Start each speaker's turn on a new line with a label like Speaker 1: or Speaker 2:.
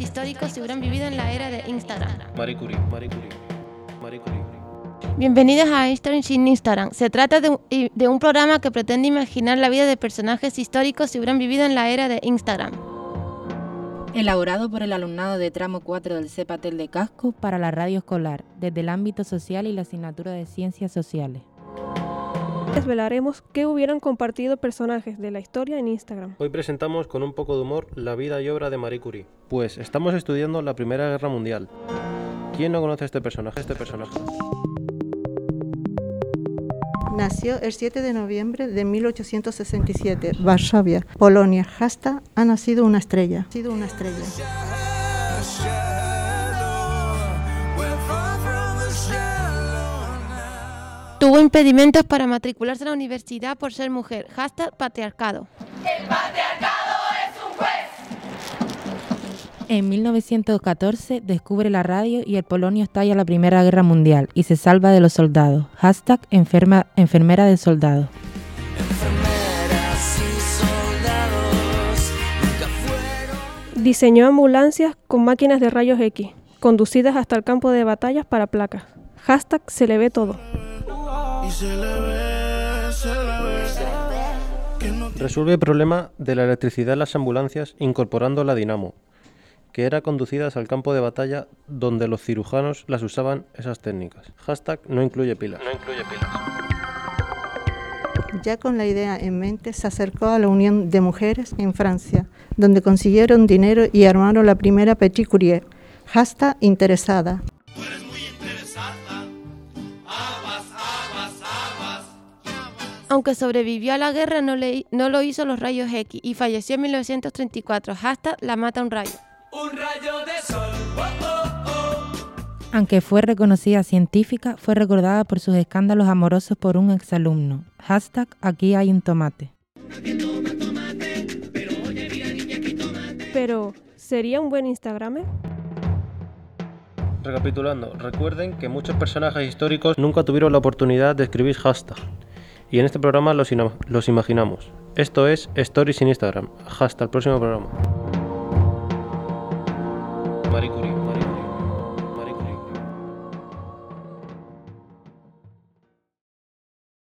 Speaker 1: personajes históricos si hubieran vivido en la era de Instagram.
Speaker 2: Marie Curie, Marie Curie, Marie Curie.
Speaker 1: Bienvenidos a History sin Instagram. Se trata de un, de un programa que pretende imaginar la vida de personajes históricos si hubieran vivido en la era de Instagram.
Speaker 3: Elaborado por el alumnado de tramo 4 del CEPATEL de Casco para la radio escolar, desde el ámbito social y la asignatura de Ciencias Sociales.
Speaker 4: Desvelaremos qué hubieran compartido personajes de la historia en Instagram.
Speaker 2: Hoy presentamos con un poco de humor la vida y obra de Marie Curie. Pues estamos estudiando la Primera Guerra Mundial. ¿Quién no conoce a este personaje? Este personaje.
Speaker 5: Nació el 7 de noviembre de 1867, Varsovia, Polonia. Hasta ha nacido una estrella. Ha sido una estrella.
Speaker 1: Tuvo impedimentos para matricularse en la universidad por ser mujer. Hashtag patriarcado.
Speaker 6: El patriarcado es un juez.
Speaker 3: En 1914 descubre la radio y el Polonio estalla la Primera Guerra Mundial y se salva de los soldados. Hashtag enferma, enfermera de soldado.
Speaker 4: Diseñó ambulancias con máquinas de rayos X, conducidas hasta el campo de batallas para placas. Hashtag se le ve todo.
Speaker 2: Resuelve el problema de la electricidad en las ambulancias incorporando la dinamo, que era conducidas al campo de batalla donde los cirujanos las usaban esas técnicas. Hashtag no incluye pilas. No incluye pilas.
Speaker 5: Ya con la idea en mente, se acercó a la Unión de Mujeres en Francia, donde consiguieron dinero y armaron la primera Petit Courier. Hashtag interesada.
Speaker 1: Aunque sobrevivió a la guerra, no, le- no lo hizo los rayos X y falleció en 1934. Hashtag la mata un rayo.
Speaker 6: Un rayo de sol. Oh, oh, oh.
Speaker 3: Aunque fue reconocida científica, fue recordada por sus escándalos amorosos por un exalumno. Hashtag aquí hay un tomate.
Speaker 4: Pero, ¿sería un buen Instagramer?
Speaker 2: Recapitulando, recuerden que muchos personajes históricos nunca tuvieron la oportunidad de escribir hashtag. Y en este programa los, ina- los imaginamos. Esto es Stories en Instagram. Hasta el próximo programa.